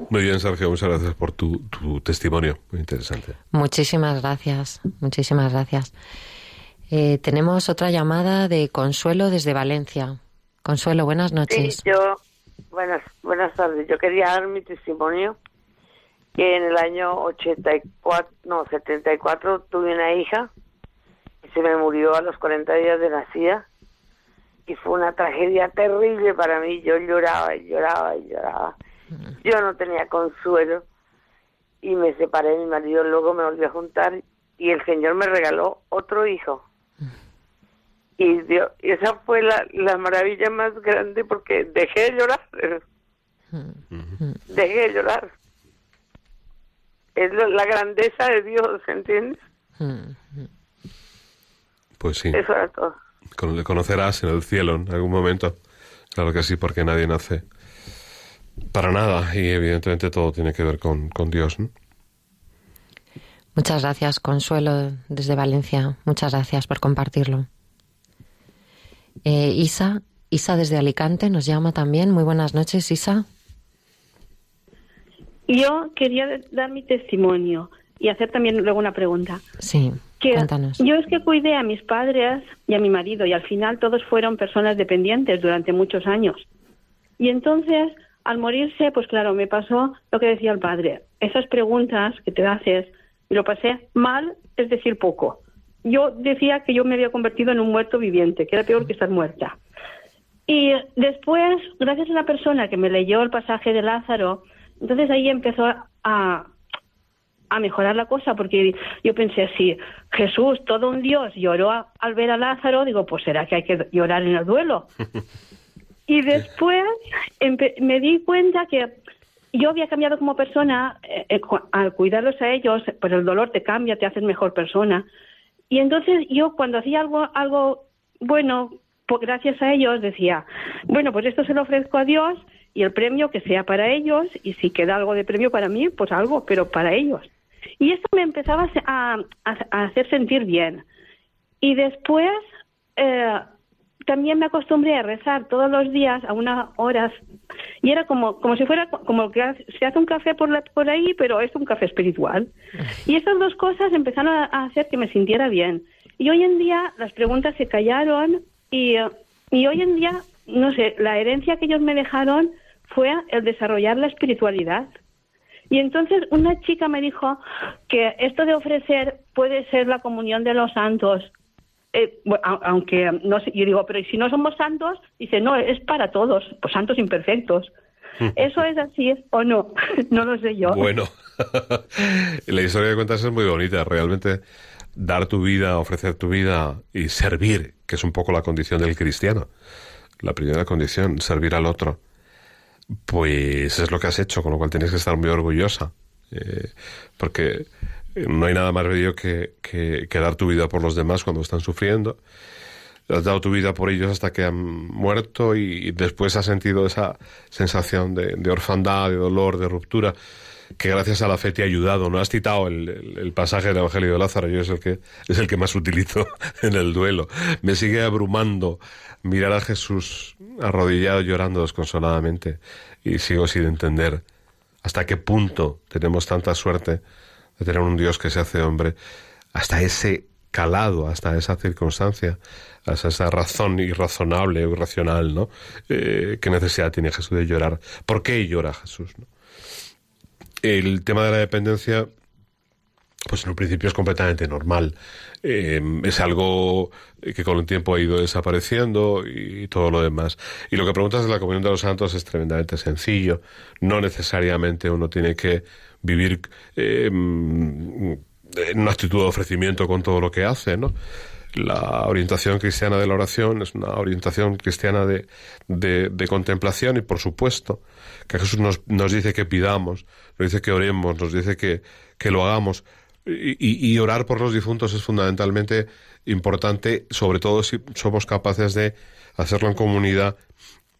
Muy bien, Sergio, muchas gracias por tu, tu testimonio, muy interesante. Muchísimas gracias, muchísimas gracias. Eh, tenemos otra llamada de Consuelo desde Valencia. Consuelo, buenas noches. Sí, yo, buenas, buenas tardes. Yo quería dar mi testimonio que en el año 84, no, 74 tuve una hija y se me murió a los 40 días de nacida y fue una tragedia terrible para mí. Yo lloraba y lloraba y lloraba yo no tenía consuelo y me separé de mi marido, luego me volví a juntar y el Señor me regaló otro hijo. Y, esa fue la, la maravilla más grande porque dejé de llorar. Dejé de llorar. Es la grandeza de Dios, ¿entiendes? Pues sí. Eso era todo. Le conocerás en el cielo en algún momento. Claro que sí, porque nadie nace para nada, y evidentemente todo tiene que ver con, Dios. Muchas gracias, Consuelo, desde Valencia. Muchas gracias por compartirlo. Eh, Isa, Isa desde Alicante nos llama también. Muy buenas noches, Isa. Yo quería dar mi testimonio y hacer también luego una pregunta. Sí, cuéntanos. Yo es que cuidé a mis padres y a mi marido y al final todos fueron personas dependientes durante muchos años. Y entonces al morirse, pues claro, me pasó lo que decía el padre. Esas preguntas que te haces, y lo pasé mal, es decir, poco. Yo decía que yo me había convertido en un muerto viviente, que era peor que estar muerta. Y después, gracias a una persona que me leyó el pasaje de Lázaro, entonces ahí empezó a, a mejorar la cosa, porque yo pensé, si Jesús, todo un Dios, lloró al ver a Lázaro, digo, pues será que hay que llorar en el duelo. Y después me di cuenta que yo había cambiado como persona, eh, eh, al cuidarlos a ellos, pues el dolor te cambia, te haces mejor persona. Y entonces yo cuando hacía algo, algo bueno, pues gracias a ellos decía, bueno, pues esto se lo ofrezco a Dios y el premio que sea para ellos y si queda algo de premio para mí, pues algo, pero para ellos. Y esto me empezaba a, a hacer sentir bien. Y después eh, también me acostumbré a rezar todos los días a unas horas y era como como si fuera como que se hace un café por la, por ahí pero es un café espiritual. Y esas dos cosas empezaron a hacer que me sintiera bien. Y hoy en día las preguntas se callaron y, y hoy en día no sé la herencia que ellos me dejaron fue el desarrollar la espiritualidad. Y entonces una chica me dijo que esto de ofrecer puede ser la comunión de los santos eh, aunque no sé, yo digo, pero si no somos santos? Dice, no, es para todos, pues santos imperfectos. ¿Eso es así o no? no lo sé yo. Bueno, la historia que cuentas es muy bonita. Realmente dar tu vida, ofrecer tu vida y servir, que es un poco la condición del cristiano. La primera condición, servir al otro. Pues es lo que has hecho, con lo cual tienes que estar muy orgullosa. Eh, porque no hay nada más bello que, que, dar tu vida por los demás cuando están sufriendo. Has dado tu vida por ellos hasta que han muerto y, después has sentido esa sensación de, orfandad, de dolor, de ruptura, que gracias a la fe te ha ayudado. No has citado el, pasaje del Evangelio de Lázaro, yo es el que es el que más utilizo en el duelo. Me sigue abrumando mirar a Jesús arrodillado llorando desconsoladamente y sigo sin entender hasta qué punto tenemos tanta suerte de tener un Dios que se hace hombre, hasta ese calado hasta esa circunstancia, hasta esa razón irrazonable o irracional, ¿no? Eh, ¿Qué necesidad tiene Jesús de llorar? ¿Por qué llora Jesús? El tema de la dependencia pues en un principio es completamente normal. Eh, es algo que con el tiempo ha ido desapareciendo y todo lo demás. Y lo que preguntas de la comunión de los santos es tremendamente sencillo. No necesariamente uno tiene que vivir eh, en una actitud de ofrecimiento con todo lo que hace, ¿no? La orientación cristiana de la oración es una orientación cristiana de, de, contemplación y, por supuesto, que Jesús nos, nos, dice que pidamos, nos dice que oremos, nos dice que, que lo hagamos. Y, y, orar por los difuntos es fundamentalmente importante, sobre todo si somos capaces de hacerlo en comunidad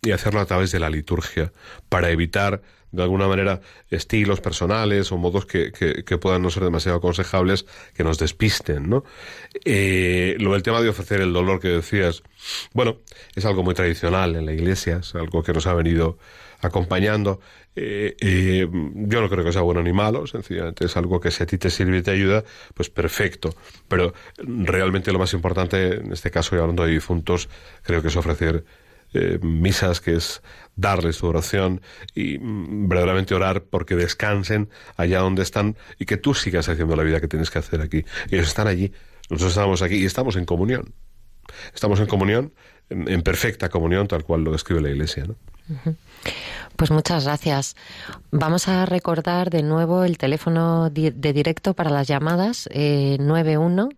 y hacerlo a través de la liturgia, para evitar de alguna manera estilos personales o modos que, que, puedan no ser demasiado aconsejables que nos despisten, ¿no? Eh, lo del tema de ofrecer el dolor que decías, bueno, es algo muy tradicional en la iglesia, es algo que nos ha venido acompañando. Eh, eh, yo no creo que sea bueno ni malo, sencillamente es algo que si a ti te sirve y te ayuda, pues perfecto. Pero realmente lo más importante, en este caso, y hablando de difuntos, creo que es ofrecer eh, misas, que es darles su oración y mm, verdaderamente orar porque descansen allá donde están y que tú sigas haciendo la vida que tienes que hacer aquí. Ellos están allí, nosotros estamos aquí y estamos en comunión. Estamos en comunión, en, perfecta comunión, tal cual lo describe la Iglesia. Pues muchas gracias. Vamos a recordar de nuevo el teléfono de directo para las llamadas eh, 91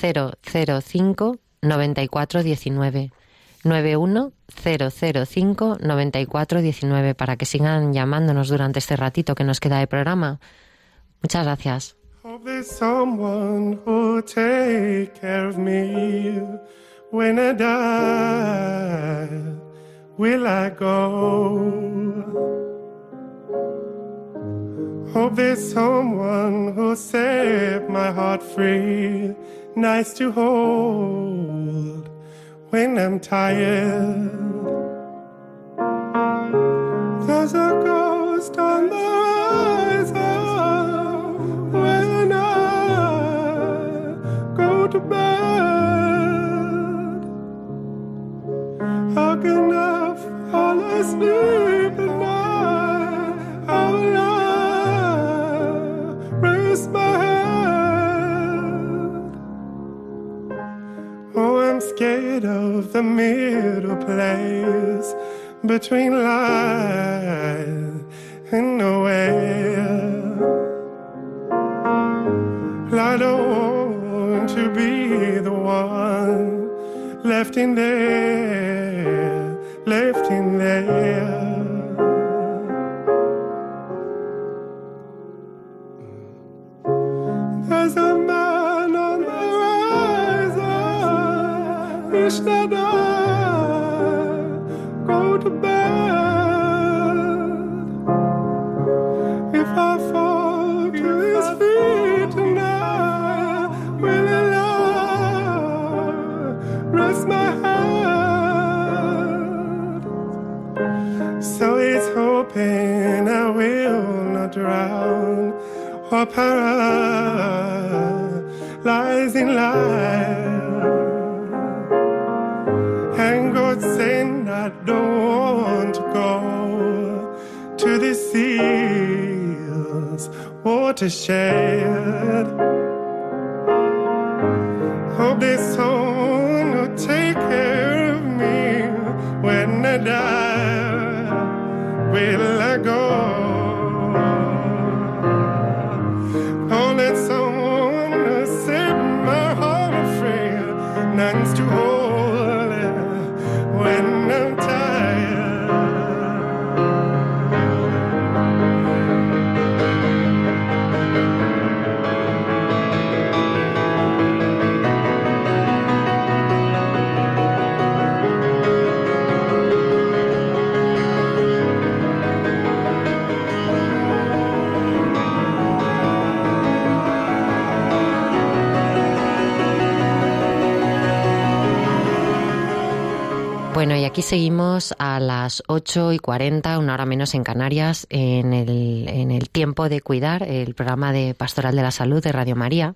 005 9419. 910059419 para que sigan llamándonos durante este ratito que nos queda de programa. Muchas gracias. Hope there's someone who'll take care of me when I die. Will I go? Hope there's someone who'll set my heart free, nice to hold when I'm tired. There's a ghost on the horizon when I go to bed. How can I fall asleep the middle place between life and nowhere. I don't want to be the one left in there, left in there. Drown or paralyze in life. And God saying I don't want to go to the seas watershed. Hope there's someone who'll take care of me when I die. Will I go? Aquí seguimos a las 8 y 40, una hora menos en Canarias, en el, en el tiempo de cuidar, el programa de Pastoral de la Salud de Radio María,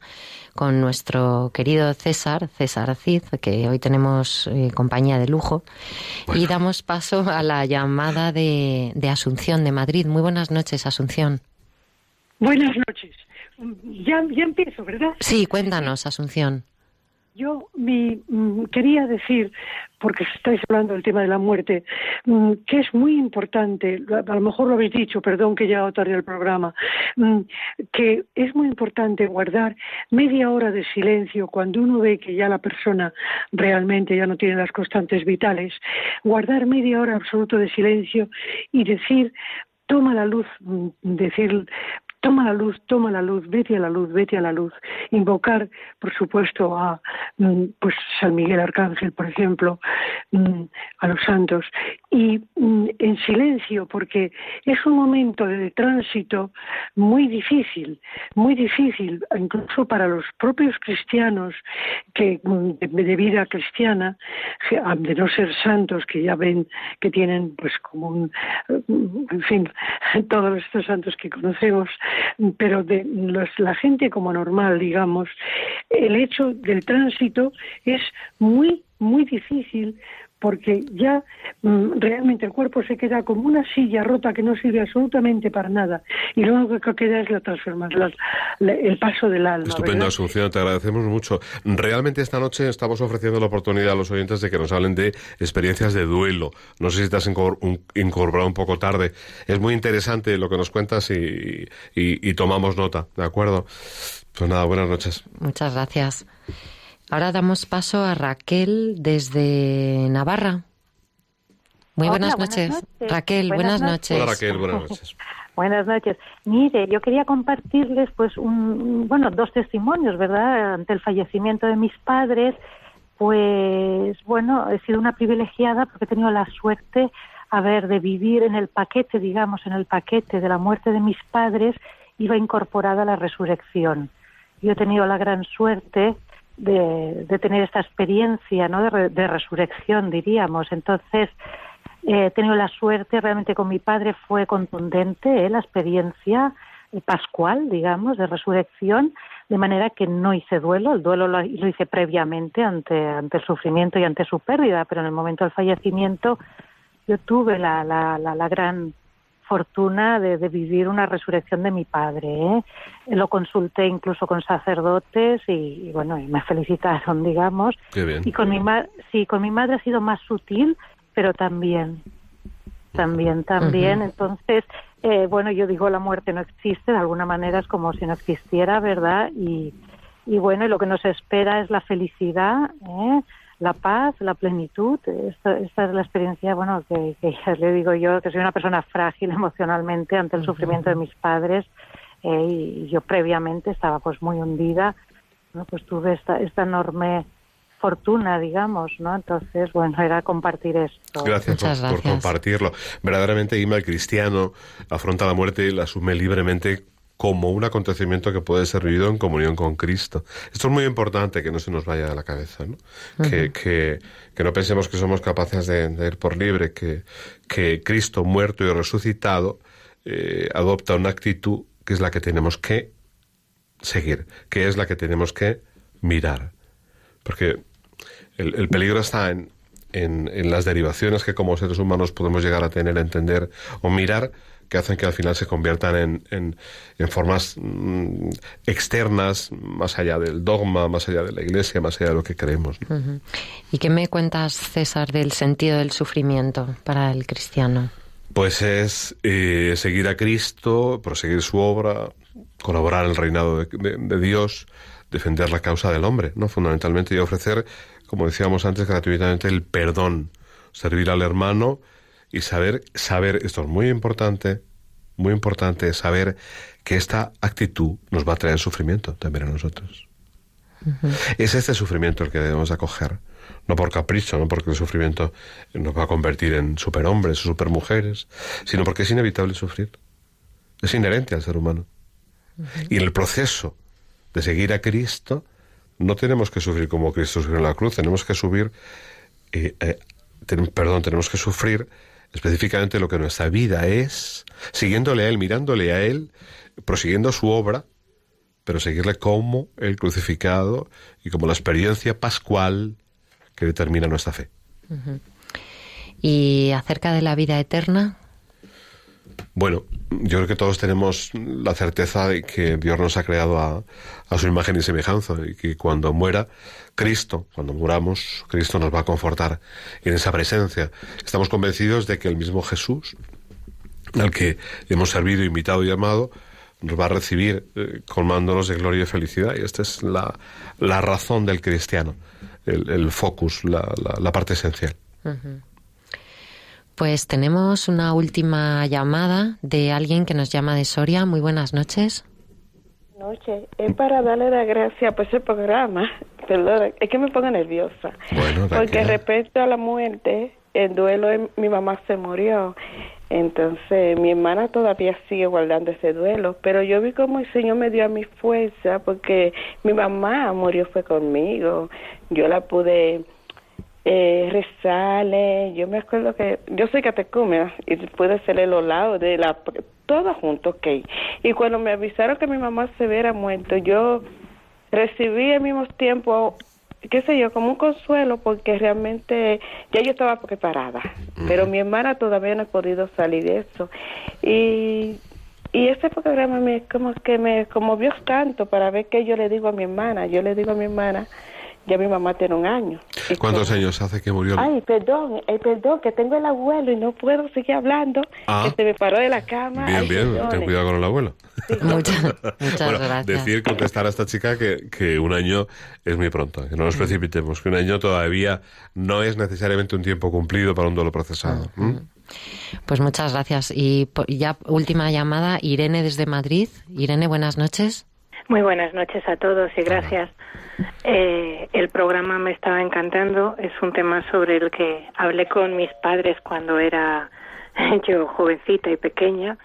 con nuestro querido César, César Cid, que hoy tenemos eh, compañía de lujo. Y damos paso a la llamada de, de Asunción de Madrid. Muy buenas noches, Asunción. Buenas noches. Ya, ya empiezo, ¿verdad? Sí, cuéntanos, Asunción. Yo mi, mm, quería decir, porque estáis hablando del tema de la muerte, mm, que es muy importante, a lo mejor lo habéis dicho, perdón que ya tarde el programa, mm, que es muy importante guardar media hora de silencio cuando uno ve que ya la persona realmente ya no tiene las constantes vitales, guardar media hora absoluto de silencio y decir toma la luz, decir toma la luz, toma la luz, vete a la luz, vete a la luz. Invocar, por supuesto, a mm, pues San Miguel Arcángel, por ejemplo, mm, a los santos. Y mm, en silencio, porque es un momento de tránsito muy difícil, muy difícil, incluso para los propios cristianos que de, de vida cristiana, ah, de no ser santos, que ya ven que tienen pues como un, en fin, todos estos santos que conocemos, pero de los- la gente como normal, digamos, el hecho del tránsito es muy, muy difícil porque ya mm, realmente el cuerpo se queda como una silla rota que no sirve absolutamente para nada y lo único que queda es la transformación, la- la- el paso del alma. Estupendo, ¿verdad? Asunción, te agradecemos mucho. Realmente esta noche estamos ofreciendo la oportunidad a los oyentes de que nos hablen de experiencias de duelo. No sé si te has incorporado un poco tarde. Es muy interesante lo que nos cuentas y, y- y tomamos nota, ¿de acuerdo? Pues nada, buenas noches. Muchas gracias. Ahora damos paso a Raquel desde Navarra. Muy Hola, buenas, buenas noches. noches. Raquel, buenas, Buenas noches. Hola Raquel, buenas noches. Buenas noches. Mire, yo quería compartirles, pues, un, bueno, dos testimonios, ¿verdad? Ante el fallecimiento de mis padres, pues, bueno, he sido una privilegiada porque he tenido la suerte, a ver, de vivir en el paquete, digamos, en el paquete de la muerte de mis padres, iba incorporada la resurrección. Yo he tenido la gran suerte de, de tener esta experiencia, ¿no? De, re- de resurrección, diríamos. Entonces, eh, he tenido la suerte, realmente con mi padre fue contundente ¿eh? la experiencia eh, pascual, digamos, de resurrección, de manera que no hice duelo, el duelo lo, lo hice previamente ante, ante el sufrimiento y ante su pérdida, pero en el momento del fallecimiento yo tuve la, la, la, la gran fortuna de, de vivir una resurrección de mi padre. ¿eh? Lo consulté incluso con sacerdotes y, y bueno, y me felicitaron, digamos. Qué bien. Y con mi ma- sí, con mi madre ha sido más sutil, pero también, también, también. Entonces, eh, bueno, yo digo la muerte no existe, de alguna manera es como si no existiera, ¿verdad? Y, y bueno, y lo que nos espera es la felicidad, ¿eh? La paz, la plenitud. Esta, esta es la experiencia, bueno, que, que ya le digo yo, que soy una persona frágil emocionalmente ante el sufrimiento de mis padres eh, y yo previamente estaba pues muy hundida, ¿no? pues tuve esta, esta enorme fortuna, digamos, ¿no? Entonces, bueno, era compartir esto. Gracias por, por compartirlo. Verdaderamente, Ima, el cristiano afronta la muerte y la asume libremente como un acontecimiento que puede ser vivido en comunión con Cristo. Esto es muy importante que no se nos vaya de la cabeza, ¿no? que, que, que no pensemos que somos capaces de, de ir por libre, que, que Cristo muerto y resucitado eh, adopta una actitud que es la que tenemos que seguir, que es la que tenemos que mirar. Porque el, el peligro está en, en, en las derivaciones que como seres humanos podemos llegar a tener, a entender o mirar que hacen que al final se conviertan en, en, en formas mm, externas, más allá del dogma, más allá de la iglesia, más allá de lo que creemos. ¿Y qué me cuentas, César, del sentido del sufrimiento para el cristiano? Pues es eh, seguir a Cristo, proseguir su obra, colaborar en el reinado de, de- de Dios, defender la causa del hombre, ¿no? Fundamentalmente y ofrecer, como decíamos antes, gratuitamente el perdón, servir al hermano y saber, saber, esto es muy importante, muy importante, saber que esta actitud nos va a traer sufrimiento también a nosotros. Es este sufrimiento el que debemos acoger, no por capricho, no porque el sufrimiento nos va a convertir en superhombres o supermujeres, sino porque es inevitable sufrir. Es inherente al ser humano. Y en el proceso de seguir a Cristo, no tenemos que sufrir como Cristo sufrió en la cruz, tenemos que subir, eh, eh, ten- perdón, tenemos que sufrir específicamente lo que nuestra vida es, siguiéndole a Él, mirándole a Él, prosiguiendo su obra, pero seguirle como el crucificado y como la experiencia pascual que determina nuestra fe. Y acerca de la vida eterna, Bueno, yo creo que todos tenemos la certeza de que Dios nos ha creado a, su imagen y semejanza y que cuando muera Cristo, cuando muramos, Cristo nos va a confortar en esa presencia. Estamos convencidos de que el mismo Jesús, al que hemos servido, invitado y amado, nos va a recibir eh, colmándonos de gloria y felicidad. Y esta es la, la razón del cristiano, el, el focus, la, la- parte esencial. Ujú. Pues tenemos una última llamada de alguien que nos llama de Soria. Muy buenas noches. noche. Es para darle las gracias por ese programa. Perdón, es que me pongo nerviosa. Bueno, Porque respecto a la muerte, el duelo, de mi mamá se murió. Entonces, mi hermana todavía sigue guardando ese duelo. Pero yo vi como el Señor me dio a mi fuerza, porque mi mamá murió fue conmigo. Yo la pude eh, rezarle. Yo me acuerdo que yo soy catecúmena y pude hacerle los lados de la todo junto, ok. Y cuando me avisaron que mi mamá se hubiera muerto, yo recibí al mismo tiempo, qué sé yo, como un consuelo porque realmente ya yo estaba preparada, pero mi hermana todavía no ha podido salir de eso. Y y este programa me como que me conmovió tanto para ver qué yo le digo a mi hermana. Yo le digo a mi hermana, ya mi mamá tiene un año. Y ¿Cuántos años hace que murió? Ay, perdón, eh, perdón, que tengo el abuelo y no puedo seguir hablando. Ah. Que se me paró de la cama. Bien, Ay, bien, perdone. ten cuidado con el abuelo. Muchas, muchas Bueno, gracias. decir, contestar a esta chica que, que un año es muy pronto, que no nos precipitemos, que un año todavía no es necesariamente un tiempo cumplido para un duelo procesado. ¿m? Pues muchas gracias. Y ya última llamada, Irene desde Madrid. Irene, buenas noches. Muy buenas noches a todos y gracias. Eh, el programa me estaba encantando. Es un tema sobre el que hablé con mis padres cuando era yo jovencita y pequeña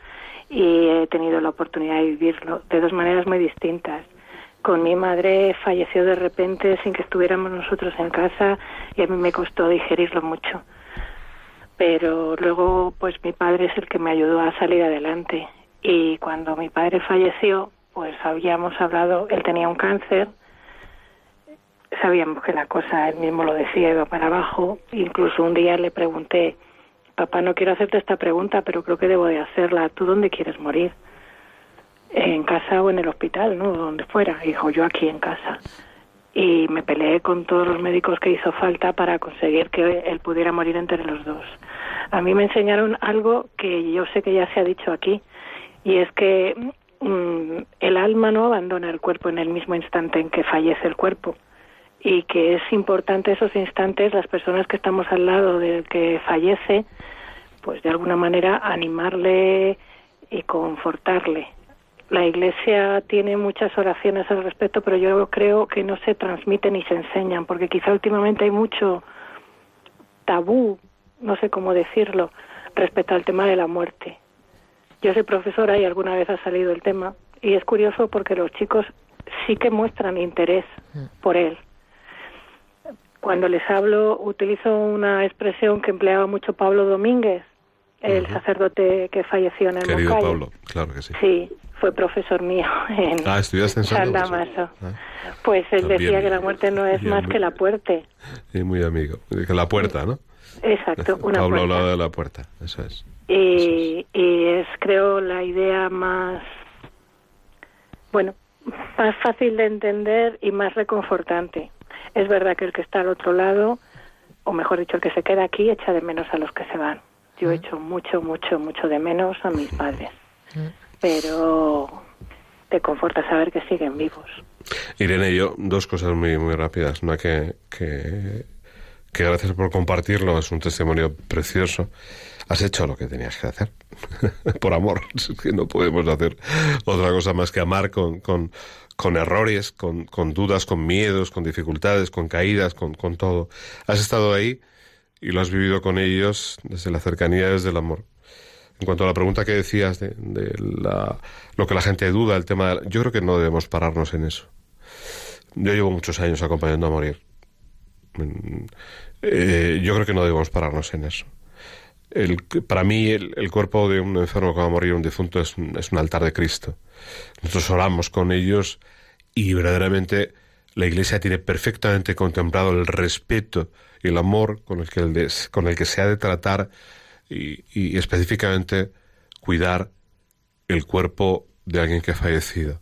y he tenido la oportunidad de vivirlo de dos maneras muy distintas. Con mi madre falleció de repente sin que estuviéramos nosotros en casa y a mí me costó digerirlo mucho. Pero luego, pues mi padre es el que me ayudó a salir adelante. Y cuando mi padre falleció, pues habíamos hablado, él tenía un cáncer, sabíamos que la cosa, él mismo lo decía, iba para abajo. Incluso un día le pregunté, papá, no quiero hacerte esta pregunta, pero creo que debo de hacerla. ¿Tú dónde quieres morir? En casa o en el hospital, ¿no? Donde fuera. Dijo, yo aquí en casa. Y me peleé con todos los médicos que hizo falta para conseguir que él pudiera morir entre los dos. A mí me enseñaron algo que yo sé que ya se ha dicho aquí, y es que mm, el alma no abandona el cuerpo en el mismo instante en que fallece el cuerpo. Y que es importante esos instantes las personas que estamos al lado del que fallece pues de alguna manera animarle y confortarle. La iglesia tiene muchas oraciones al respecto pero yo creo que no se transmiten ni se enseñan porque quizá últimamente hay mucho tabú no sé cómo decirlo respecto al tema de la muerte yo soy profesora y alguna vez ha salido el tema y es curioso porque los chicos sí que muestran interés por él. Cuando les hablo utilizo una expresión que empleaba mucho Pablo Domínguez, el sacerdote que falleció en el Querido Moncayo. Pablo, claro que sí. Sí, fue profesor mío en Ah, estudiaste en San Damaso. Ah, Pues él También. decía que la muerte no es más muy- que la puerta. sí, muy amigo. Que la puerta, ¿no? Exacto, una Pablo puerta. hablaba de la puerta, eso es. y, y es creo la idea más bueno más fácil de entender y más reconfortante. Es verdad que el que está al otro lado o mejor dicho el que se queda aquí echa de menos a los que se van. Yo echo mucho mucho mucho de menos a mis padres. Pero te conforta saber que siguen vivos. Irene, yo dos cosas muy muy rápidas. Una que, que, que gracias por compartirlo, es un testimonio precioso. Has hecho lo que tenías que hacer, por amor. Que no podemos hacer otra cosa más que amar con, con, con errores, con, con dudas, con miedos, con dificultades, con caídas, con, con todo. Has estado ahí y lo has vivido con ellos desde la cercanía, desde el amor. En cuanto a la pregunta que decías de, de la, lo que la gente duda, el tema, yo creo que no debemos pararnos en eso. Yo llevo muchos años acompañando a morir eh, yo creo que no debemos pararnos en eso. Para mí, el, cuerpo de un enfermo que va a morir, un difunto, es, un- es un altar de Cristo. Nosotros oramos con ellos y verdaderamente la Iglesia tiene perfectamente contemplado el respeto y el amor con el que, con el que se ha de tratar y específicamente cuidar el cuerpo de alguien que ha fallecido.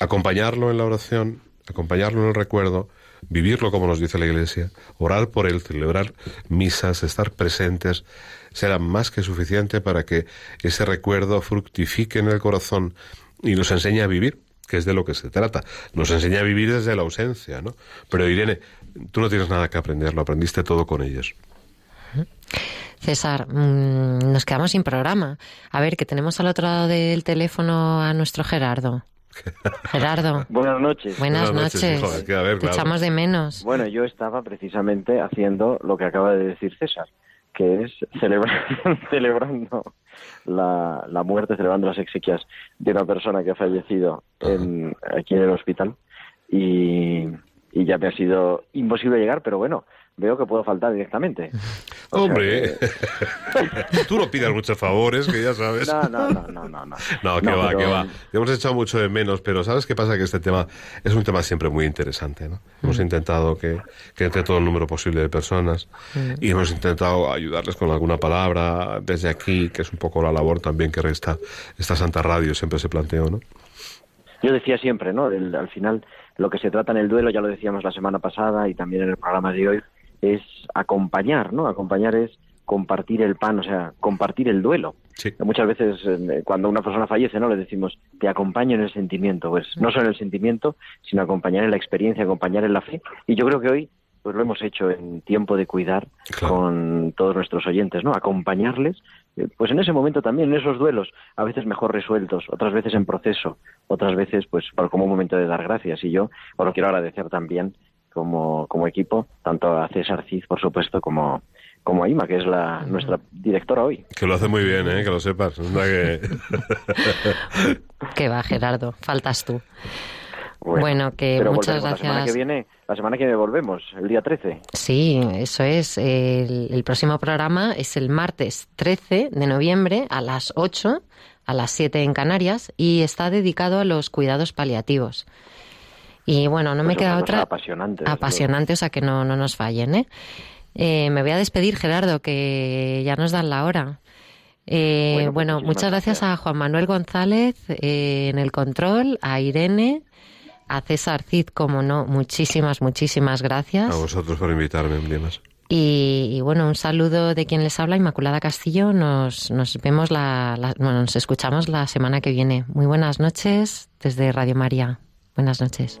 Acompañarlo en la oración, acompañarlo en el recuerdo, vivirlo como nos dice la Iglesia, orar por él, celebrar misas, estar presentes, será más que suficiente para que ese recuerdo fructifique en el corazón y nos enseñe a vivir, que es de lo que se trata. Nos enseña a vivir desde la ausencia, ¿no? Pero Irene, tú no tienes nada que aprender, lo aprendiste todo con ellos. César, mm, nos quedamos sin programa. A ver, que tenemos al otro lado del teléfono a nuestro Gerardo. Gerardo. Buenas noches. Buenas, noches. Te echamos de menos. Bueno, yo estaba precisamente haciendo lo que acaba de decir César, que es celebra- celebrando la, la muerte, celebrando las exequias de una persona que ha fallecido en, aquí en el hospital y, y ya me ha sido imposible llegar, pero bueno, veo que puedo faltar directamente. O Hombre, tú no pidas muchos favores, que ya sabes. No, no, no, no, no. No, No, que No, va, pero- que va. Hemos echado mucho de menos, pero ¿sabes qué pasa? Que este tema es un tema siempre muy interesante, ¿no? Hemos intentado que, que entre todo el número posible de personas y hemos intentado ayudarles con alguna palabra desde aquí, que es un poco la labor también que esta, esta Santa Radio siempre se planteó, ¿no? Yo decía siempre, ¿no? El- al final, lo que se trata en el duelo, ya lo decíamos la semana pasada y también en el programa de hoy, es acompañar, ¿no? Acompañar es compartir el pan, o sea, compartir el duelo. Muchas veces eh, cuando una persona fallece, ¿no? Le decimos, te acompaño en el sentimiento, pues no solo en el sentimiento, sino acompañar en la experiencia, acompañar en la fe. Y yo creo que hoy, pues lo hemos hecho en tiempo de cuidar con todos nuestros oyentes, ¿no? Acompañarles, eh, pues en ese momento también, en esos duelos, a veces mejor resueltos, otras veces en proceso, otras veces, pues, por- como un momento de dar gracias. Y yo os lo quiero agradecer también como, como equipo, tanto a César Cid, por supuesto, como, como a Ima, que es la, nuestra directora hoy. Que lo hace muy bien, ¿eh? Que lo sepas. Que... Que va, Gerardo, faltas tú. Bueno, que pero muchas volveremos La semana que gracias. viene, la semana que viene volvemos, el día 13. Sí, eso es. El, el próximo programa es el martes 13 de noviembre a las 8, a las 7 en Canarias, y está dedicado a los cuidados paliativos. Y bueno, no me queda otra. apasionante. desde Apasionante, o sea que no, no nos fallen, ¿eh? Eh, me voy a despedir, Gerardo, que ya nos dan la hora. Eh, Bueno, muchas gracias a Juan Manuel González eh, en el control, a Irene, a César Cid, como no, muchísimas, muchísimas gracias. A vosotros por invitarme, Dimas. Y, y bueno, un saludo de quien les habla, Inmaculada Castillo. Nos, nos vemos la, la- bueno, nos escuchamos la semana que viene. Muy buenas noches desde Radio María. Buenas noches.